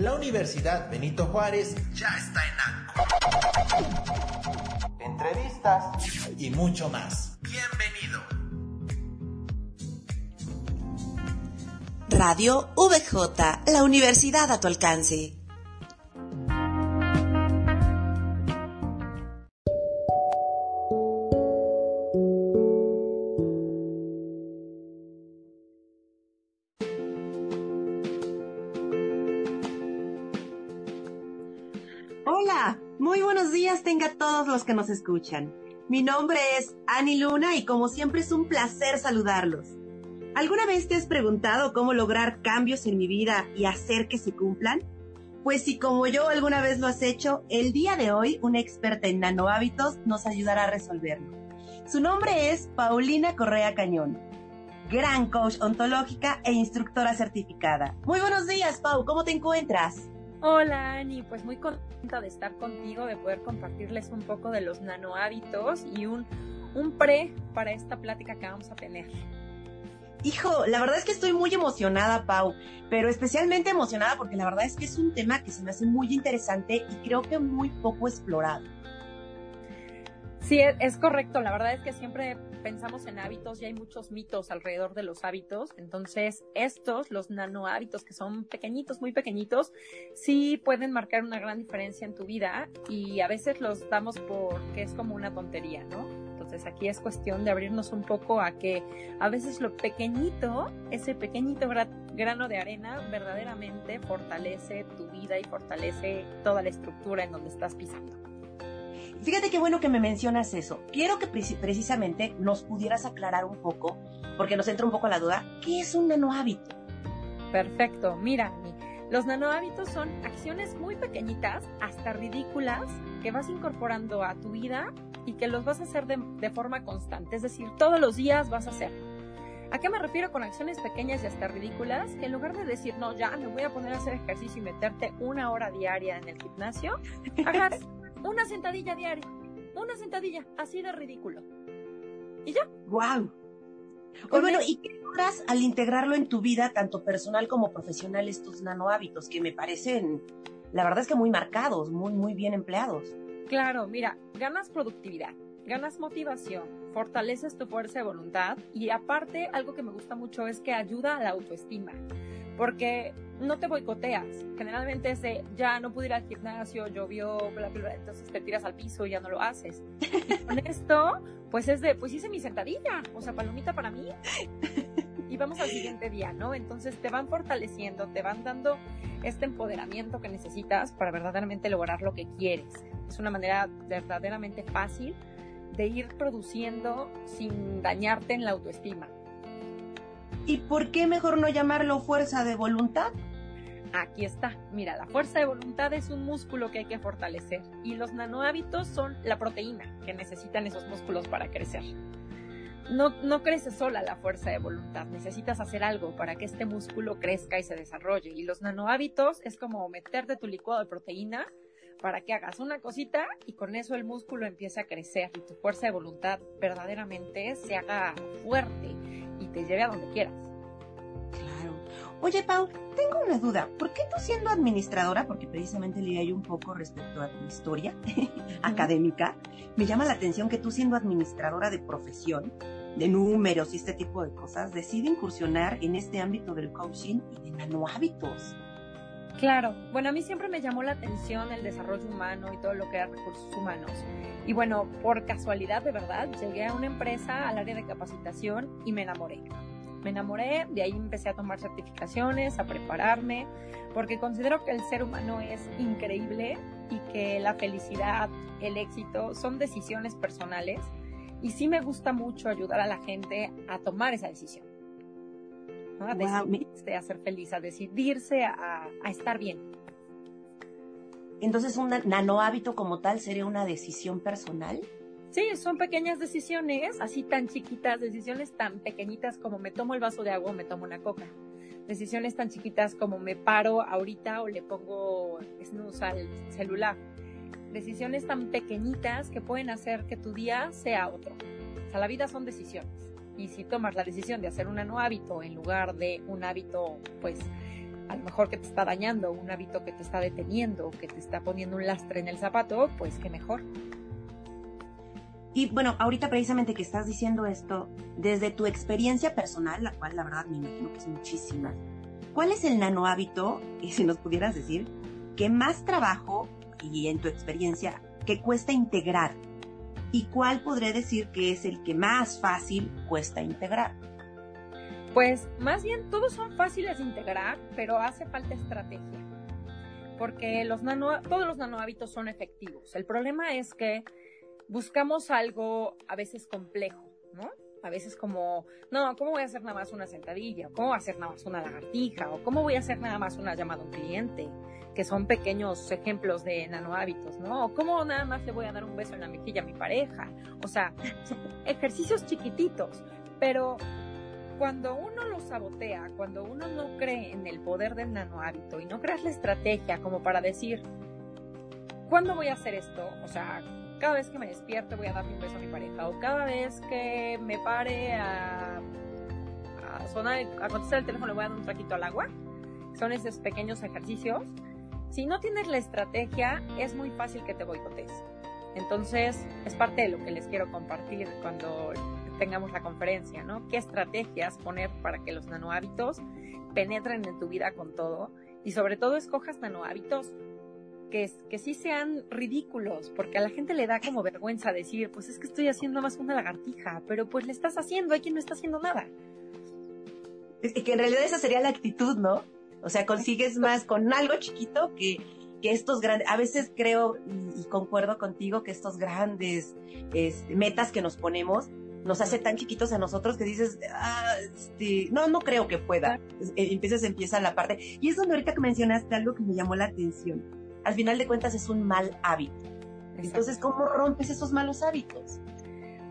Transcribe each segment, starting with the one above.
La Universidad Benito Juárez ya está en ANCO. Entrevistas y mucho más. Bienvenido. Radio VJ, la universidad a tu alcance. Tenga todos los que nos escuchan. Mi nombre es Ani Luna y como siempre es un placer saludarlos. ¿Alguna vez te has preguntado cómo lograr cambios en mi vida y hacer que se cumplan? Pues si como yo alguna vez lo has hecho, el día de hoy una experta en nanohábitos nos ayudará a resolverlo. Su nombre es Paulina Correa Cañón, gran coach ontológica e instructora certificada. Muy buenos días, Pau, ¿cómo te encuentras? Hola Ani, pues muy contenta de estar contigo, de poder compartirles un poco de los nano hábitos y un, un pre para esta plática que vamos a tener. Hijo, la verdad es que estoy muy emocionada, Pau, pero especialmente emocionada porque la verdad es que es un tema que se me hace muy interesante y creo que muy poco explorado. Sí, e, es correcto. La verdad es que siempre pensamos en hábitos y hay muchos mitos alrededor de los hábitos. Entonces, estos, los nano hábitos que son pequeñitos, muy pequeñitos, sí pueden marcar una gran diferencia en tu vida y a veces los damos porque es como una tontería, ¿no? Entonces, aquí es cuestión de abrirnos un poco a que a veces lo pequeñito, ese pequeñito grano de arena, verdaderamente fortalece tu vida y fortalece toda la estructura en donde estás pisando. Fíjate qué bueno que me mencionas eso. Quiero que precisamente nos pudieras aclarar un poco, porque nos entra un poco la duda, ¿qué es un nanohábito? Perfecto, mira, los nanohábitos son acciones muy pequeñitas, hasta ridículas, que vas incorporando a tu vida y que los vas a hacer de, de forma constante, es decir, todos los días vas a hacer. ¿A qué me refiero con acciones pequeñas y hasta ridículas? Que en lugar de decir, no, ya me voy a poner a hacer ejercicio y meterte una hora diaria en el gimnasio, hagas una sentadilla diaria. Una sentadilla, así de ridículo. ¿Y ya? ¡Guau! Wow. bueno, ¿y qué logras al integrarlo en tu vida, tanto personal como profesional, estos nano hábitos que me parecen, la verdad es que muy marcados, muy, muy bien empleados? Claro, mira, ganas productividad, ganas motivación, fortaleces tu fuerza de voluntad y aparte, algo que me gusta mucho es que ayuda a la autoestima porque no te boicoteas. Generalmente es de, ya no pude ir al gimnasio, llovió, bla, bla, bla, entonces te tiras al piso y ya no lo haces. con esto, pues es de, pues hice mi sentadilla, o sea, palomita para mí. Y vamos al siguiente día, ¿no? Entonces te van fortaleciendo, te van dando este empoderamiento que necesitas para verdaderamente lograr lo que quieres. Es una manera verdaderamente fácil de ir produciendo sin dañarte en la autoestima. ¿Y por qué mejor no llamarlo fuerza de voluntad? Aquí está. Mira, la fuerza de voluntad es un músculo que hay que fortalecer y los nanohábitos son la proteína que necesitan esos músculos para crecer. No, no crece sola la fuerza de voluntad, necesitas hacer algo para que este músculo crezca y se desarrolle. Y los nanohábitos es como meterte tu licuado de proteína para que hagas una cosita y con eso el músculo empiece a crecer y tu fuerza de voluntad verdaderamente se haga fuerte y te lleve a donde quieras. Oye, Pau, tengo una duda. ¿Por qué tú siendo administradora, porque precisamente leí un poco respecto a tu historia académica, me llama la atención que tú siendo administradora de profesión, de números y este tipo de cosas, decide incursionar en este ámbito del coaching y de nanohábitos? Claro, bueno, a mí siempre me llamó la atención el desarrollo humano y todo lo que era recursos humanos. Y bueno, por casualidad de verdad, llegué a una empresa al área de capacitación y me enamoré. Me enamoré, de ahí empecé a tomar certificaciones, a prepararme, porque considero que el ser humano es increíble y que la felicidad, el éxito son decisiones personales y sí me gusta mucho ayudar a la gente a tomar esa decisión. A decidirse a ser feliz, a decidirse a, a estar bien. Entonces, un nano hábito como tal sería una decisión personal. Sí, son pequeñas decisiones, así tan chiquitas, decisiones tan pequeñitas como me tomo el vaso de agua o me tomo una coca. Decisiones tan chiquitas como me paro ahorita o le pongo snooze al celular. Decisiones tan pequeñitas que pueden hacer que tu día sea otro. O sea, la vida son decisiones y si tomas la decisión de hacer un nuevo hábito en lugar de un hábito, pues, a lo mejor que te está dañando, un hábito que te está deteniendo, que te está poniendo un lastre en el zapato, pues qué mejor. Y bueno, ahorita precisamente que estás diciendo esto, desde tu experiencia personal, la cual la verdad me imagino que es muchísima, ¿cuál es el nano hábito, y si nos pudieras decir, que más trabajo y en tu experiencia que cuesta integrar? ¿Y cuál podré decir que es el que más fácil cuesta integrar? Pues más bien todos son fáciles de integrar, pero hace falta estrategia. Porque los nano, todos los nano hábitos son efectivos. El problema es que buscamos algo a veces complejo, ¿no? A veces como, no, ¿cómo voy a hacer nada más una sentadilla? ¿Cómo voy a hacer nada más una lagartija? ¿O cómo voy a hacer nada más una llamada a un cliente? Que son pequeños ejemplos de nano hábitos, ¿no? ¿O cómo nada más le voy a dar un beso en la mejilla a mi pareja? O sea, ejercicios chiquititos, pero cuando uno lo sabotea, cuando uno no cree en el poder del nano hábito y no creas la estrategia como para decir, ¿cuándo voy a hacer esto? O sea, cada vez que me despierto voy a darle un beso a mi pareja o cada vez que me pare a, a sonar, a contestar el teléfono le voy a dar un traquito al agua. Son esos pequeños ejercicios. Si no tienes la estrategia, es muy fácil que te boicotes. Entonces, es parte de lo que les quiero compartir cuando tengamos la conferencia, ¿no? ¿Qué estrategias poner para que los nanohábitos penetren en tu vida con todo? Y sobre todo escojas nanohábitos que, que sí sean ridículos, porque a la gente le da como vergüenza decir, pues es que estoy haciendo más una lagartija, pero pues le estás haciendo, hay quien no está haciendo nada. Y que en realidad esa sería la actitud, ¿no? O sea, consigues más con algo chiquito que, que estos grandes, a veces creo y, concuerdo contigo que estos grandes este, metas que nos ponemos nos hace tan chiquitos a nosotros que dices, ah, este, no, no creo que pueda. Entonces empieza la parte. Y es donde ahorita que mencionaste algo que me llamó la atención al final de cuentas es un mal hábito. Entonces, ¿cómo rompes esos malos hábitos?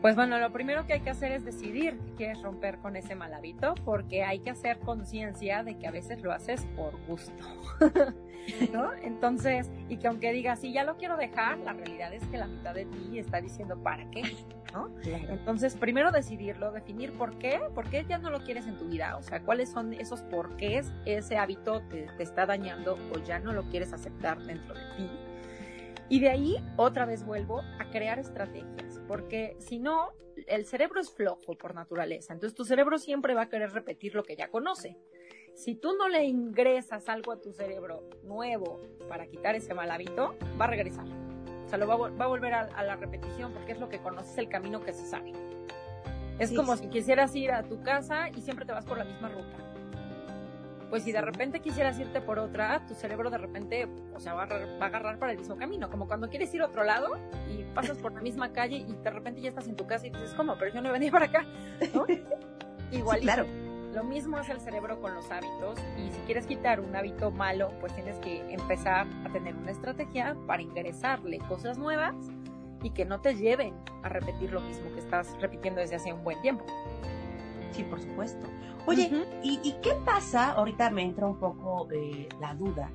Pues bueno, lo primero que hay que hacer es decidir que quieres romper con ese mal hábito, porque hay que hacer conciencia de que a veces lo haces por gusto, ¿no? Entonces, y que aunque digas, sí, ya lo quiero dejar, la realidad es que la mitad de ti está diciendo, ¿para qué? ¿No? Entonces, primero decidirlo, definir por qué, por qué ya no lo quieres en tu vida, o sea, cuáles son esos porqués ese hábito te, te está dañando o ya no lo quieres aceptar dentro de ti. Y de ahí otra vez vuelvo a crear estrategias, porque si no, el cerebro es flojo por naturaleza, entonces tu cerebro siempre va a querer repetir lo que ya conoce. Si tú no le ingresas algo a tu cerebro nuevo para quitar ese mal hábito, va a regresar. O sea, lo va, a, volver a, la repetición porque es lo que conoces, el camino que se sabe. Es como si quisieras ir a tu casa y siempre te vas por la misma ruta pues si de repente quisieras irte por otra, tu cerebro de repente, o sea, va a, agarrar, para el mismo camino, como cuando quieres ir a otro lado y pasas por la misma calle y de repente ya estás en tu casa y dices, ¿cómo? Pero yo no venía para acá, ¿no? Igual. claro. Lo mismo hace el cerebro con los hábitos y si quieres quitar un hábito malo, pues tienes que empezar a tener una estrategia para ingresarle cosas nuevas y que no te lleven a repetir lo mismo que estás repitiendo desde hace un buen tiempo. Sí, por supuesto. Oye, ¿y, qué pasa? Ahorita me entra un poco eh, la duda.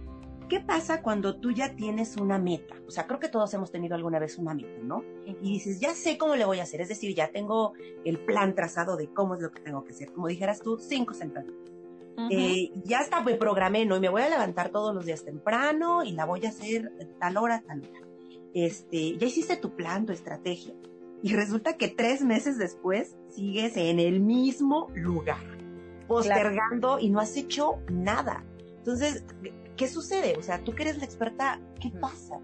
¿Qué pasa cuando tú ya tienes una meta? O sea, creo que todos hemos tenido alguna vez una meta, ¿no? Y dices, ya sé cómo le voy a hacer, es decir, ya tengo el plan trazado de cómo es lo que tengo que hacer. Como dijeras tú, cinco sentadillas. Eh, ya está, me programé, ¿no? Y me voy a levantar todos los días temprano y la voy a hacer tal hora, tal hora. Este, ya hiciste tu plan, tu estrategia. Y resulta que tres meses después sigues en el mismo lugar, postergando y no has hecho nada. Entonces, ¿qué sucede? O sea, tú que eres la experta, ¿qué pasa?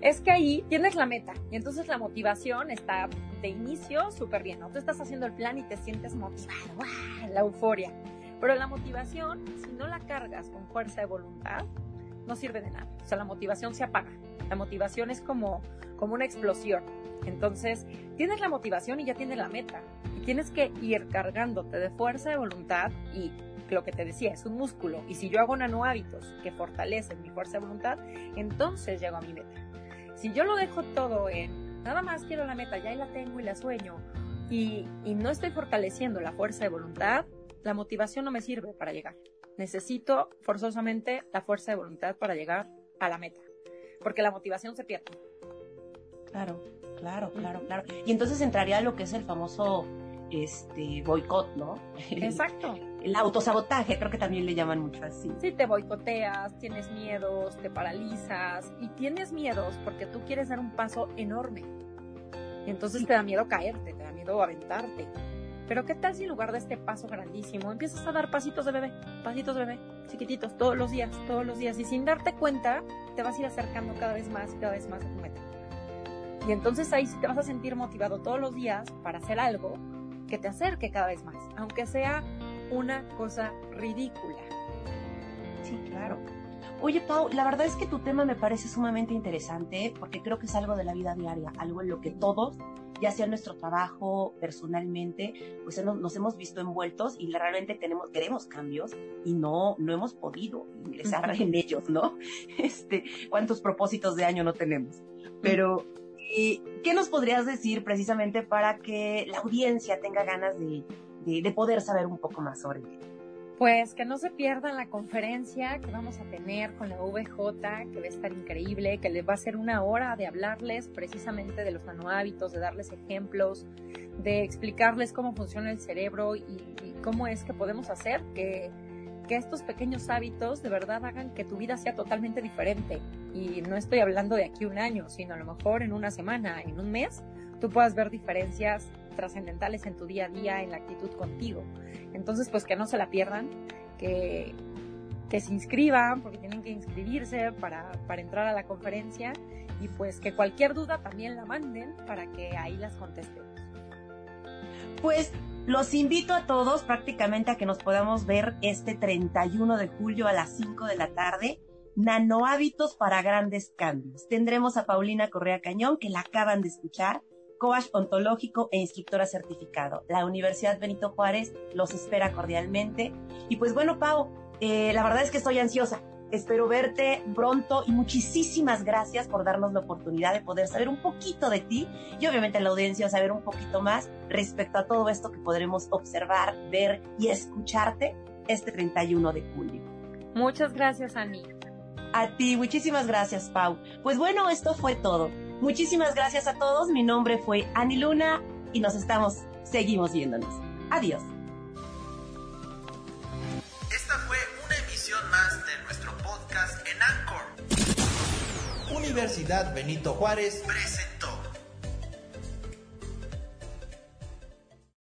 Es que ahí tienes la meta y entonces la motivación está de inicio súper bien, ¿no? Tú estás haciendo el plan y te sientes motivado, la euforia. Pero la motivación, si no la cargas con fuerza de voluntad, no sirve de nada. O sea, la motivación se apaga. La motivación es como, como una explosión. Entonces, tienes la motivación y ya tienes la meta. Y tienes que ir cargándote de fuerza de voluntad y lo que te decía, es un músculo. Y si yo hago nano hábitos que fortalecen mi fuerza de voluntad, entonces llego a mi meta. Si yo lo dejo todo en, nada más quiero la meta, ya la tengo y la sueño, y, y no estoy fortaleciendo la fuerza de voluntad, la motivación no me sirve para llegar. Necesito forzosamente la fuerza de voluntad para llegar a la meta, porque la motivación se pierde. Claro. Claro, claro, claro. Y entonces entraría lo que es el famoso este boicot, ¿no? Exacto. El autosabotaje, creo que también le llaman mucho así. Sí, te boicoteas, tienes miedos, te paralizas y tienes miedos porque tú quieres dar un paso enorme. Y entonces te da miedo caerte, te da miedo aventarte. Pero ¿qué tal si en lugar de este paso grandísimo empiezas a dar pasitos de bebé, pasitos de bebé, chiquititos, todos los días, todos los días? Y sin darte cuenta, te vas a ir acercando cada vez más y cada vez más a tu meta. Y entonces ahí sí te vas a sentir motivado todos los días para hacer algo que te acerque cada vez más, aunque sea una cosa ridícula. Sí, claro. Oye, Pau, la verdad es que tu tema me parece sumamente interesante porque creo que es algo de la vida diaria, algo en lo que todos, ya sea en nuestro trabajo, personalmente, pues nos, hemos visto envueltos y realmente tenemos, queremos cambios y no, no hemos podido ingresar en ellos, ¿no? Este, ¿cuántos propósitos de año no tenemos? Pero, ¿qué nos podrías decir precisamente para que la audiencia tenga ganas de, de, poder saber un poco más sobre ti? Pues que no se pierdan la conferencia que vamos a tener con la VJ, que va a estar increíble, que les va a ser una hora de hablarles precisamente de los nanohábitos, de darles ejemplos, de explicarles cómo funciona el cerebro y, y cómo es que podemos hacer que, que estos pequeños hábitos de verdad hagan que tu vida sea totalmente diferente. Y no estoy hablando de aquí un año, sino a lo mejor en una semana, en un mes, tú puedas ver diferencias trascendentales en tu día a día, en la actitud contigo. Entonces, pues que no se la pierdan, que, que se inscriban, porque tienen que inscribirse para, entrar a la conferencia y pues que cualquier duda también la manden para que ahí las contestemos. Pues los invito a todos prácticamente a que nos podamos ver este 31 de julio a las 5 de la tarde. Nano hábitos para grandes cambios. Tendremos a Paulina Correa Cañón, que la acaban de escuchar, coach ontológico e instructora certificado. La Universidad Benito Juárez los espera cordialmente. Y pues bueno, Pau, eh, la verdad es que estoy ansiosa. Espero verte pronto y muchísimas gracias por darnos la oportunidad de poder saber un poquito de ti y obviamente la audiencia saber un poquito más respecto a todo esto que podremos observar, ver y escucharte este 31 de julio. Muchas gracias, Ani. A ti, muchísimas gracias, Pau. Pues bueno, esto fue todo. Muchísimas gracias a todos. Mi nombre fue Ani Luna y nos estamos, seguimos viéndonos. Adiós. Esta fue una emisión más de nuestro podcast en Anchor. Universidad Benito Juárez presenta